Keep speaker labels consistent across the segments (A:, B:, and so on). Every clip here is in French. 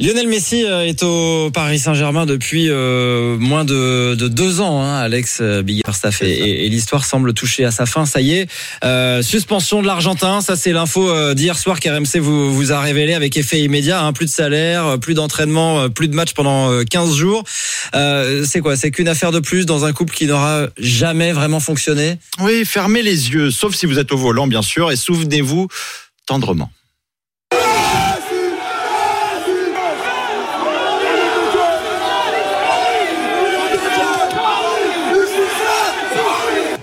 A: Lionel Messi euh, est au Paris Saint-Germain depuis euh, moins de, de, deux ans, hein, Alex euh, Biggerstaff, et, et, et l'histoire semble toucher à sa fin. Ça y est, euh, suspension de l'Argentin, ça c'est l'info d'hier soir qu'RMC vous, vous a révélé avec effet immédiat. Hein, plus de salaire, plus d'entraînement, plus de match pendant 15 jours. c'est quoi? C'est qu'une affaire de plus dans un couple qui n'aura jamais vraiment fonctionné?
B: Oui, fermez les yeux, sauf si vous êtes au volant bien sûr, et souvenez-vous tendrement.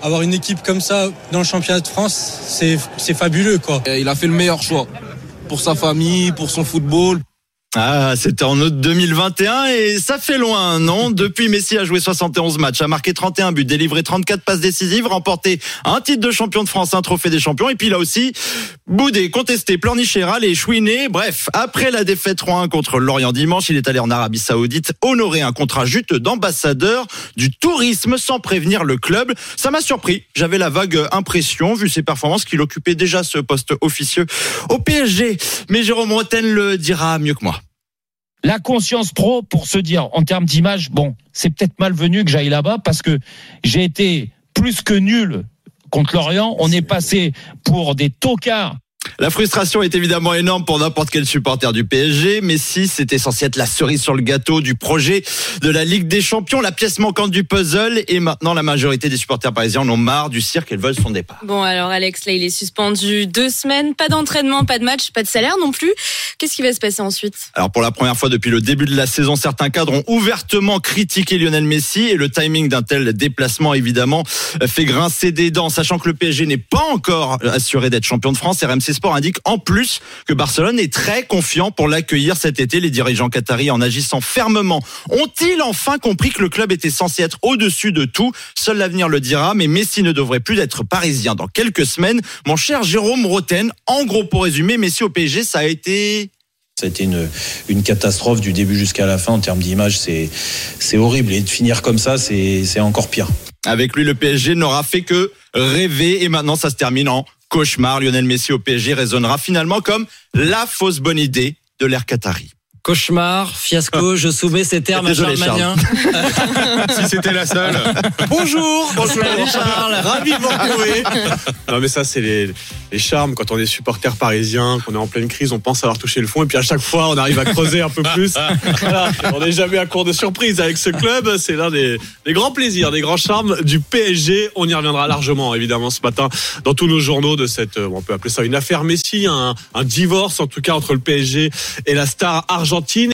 C: Avoir une équipe comme ça dans le championnat de France, c'est fabuleux quoi.
D: Il a fait le meilleur choix pour sa famille, pour son football.
B: Ah, c'était en août 2021 et ça fait loin, non? Depuis, Messi a joué 71 matchs, a marqué 31 buts, délivré 34 passes décisives, remporté un titre de champion de France, un trophée des champions et puis là aussi boudé, contesté, pleurniché, râlé, chouiné. Bref, après la défaite 3-1 contre Lorient dimanche, il est allé en Arabie Saoudite honorer un contrat juteux d'ambassadeur du tourisme sans prévenir le club. Ça m'a surpris. J'avais la vague impression, vu ses performances, qu'il occupait déjà ce poste officieux au PSG. Mais Jérôme Roten le dira mieux que moi
E: la conscience trop pour se dire en termes d'image, bon, c'est peut-être malvenu que j'aille là-bas parce que j'ai été plus que nul contre l'Orient. On est passé pour des tocards
B: la frustration est évidemment énorme pour n'importe quel supporter du PSG, mais si c'était censé être la cerise sur le gâteau du projet de la Ligue des Champions, la pièce manquante du puzzle, et maintenant la majorité des supporters parisiens en ont marre du cirque et veulent son départ.
F: Bon alors Alex, là il est suspendu deux semaines, pas d'entraînement, pas de match, pas de salaire non plus. Qu'est-ce qui va se passer ensuite?
B: Alors pour la première fois depuis le début de la saison, certains cadres ont ouvertement critiqué Lionel Messi et le timing d'un tel déplacement évidemment fait grincer des dents, sachant que le PSG n'est pas encore assuré d'être champion de France. RMC Sport indique en plus que Barcelone est très confiant pour l'accueillir cet été. Les dirigeants qataris, en agissant fermement, ont-ils enfin compris que le club était censé être au-dessus de tout? Seul l'avenir le dira, mais Messi ne devrait plus être parisien dans quelques semaines. Mon cher Jérôme Roten, en gros pour résumer, Messi au PSG, ça a été
G: ça a été une, une catastrophe du début jusqu'à la fin en termes d'image. C'est, c'est horrible. Et de finir comme ça, c'est, c'est encore pire.
B: Avec lui, le PSG n'aura fait que rêver. Et maintenant, ça se termine en cauchemar. Lionel Messi au PSG résonnera finalement comme la fausse bonne idée de l'ère Qatari.
A: Cauchemar, fiasco, je soumets ces termes à Charles Magnin.
H: si c'était la seule.
B: Bonjour, bonjour
A: Charles.
B: Ravi de vous retrouver.
H: Non mais ça c'est les, les, charmes quand on est supporter parisien, qu'on est en pleine crise, on pense avoir touché le fond et puis à chaque fois on arrive à creuser un peu plus. Voilà. On n'est jamais à court de surprise avec ce club, c'est l'un des, des, grands plaisirs, des grands charmes du PSG. On y reviendra largement évidemment ce matin dans tous nos journaux de cette, on peut appeler ça une affaire Messi, un, un divorce en tout cas entre le PSG et la star argentine.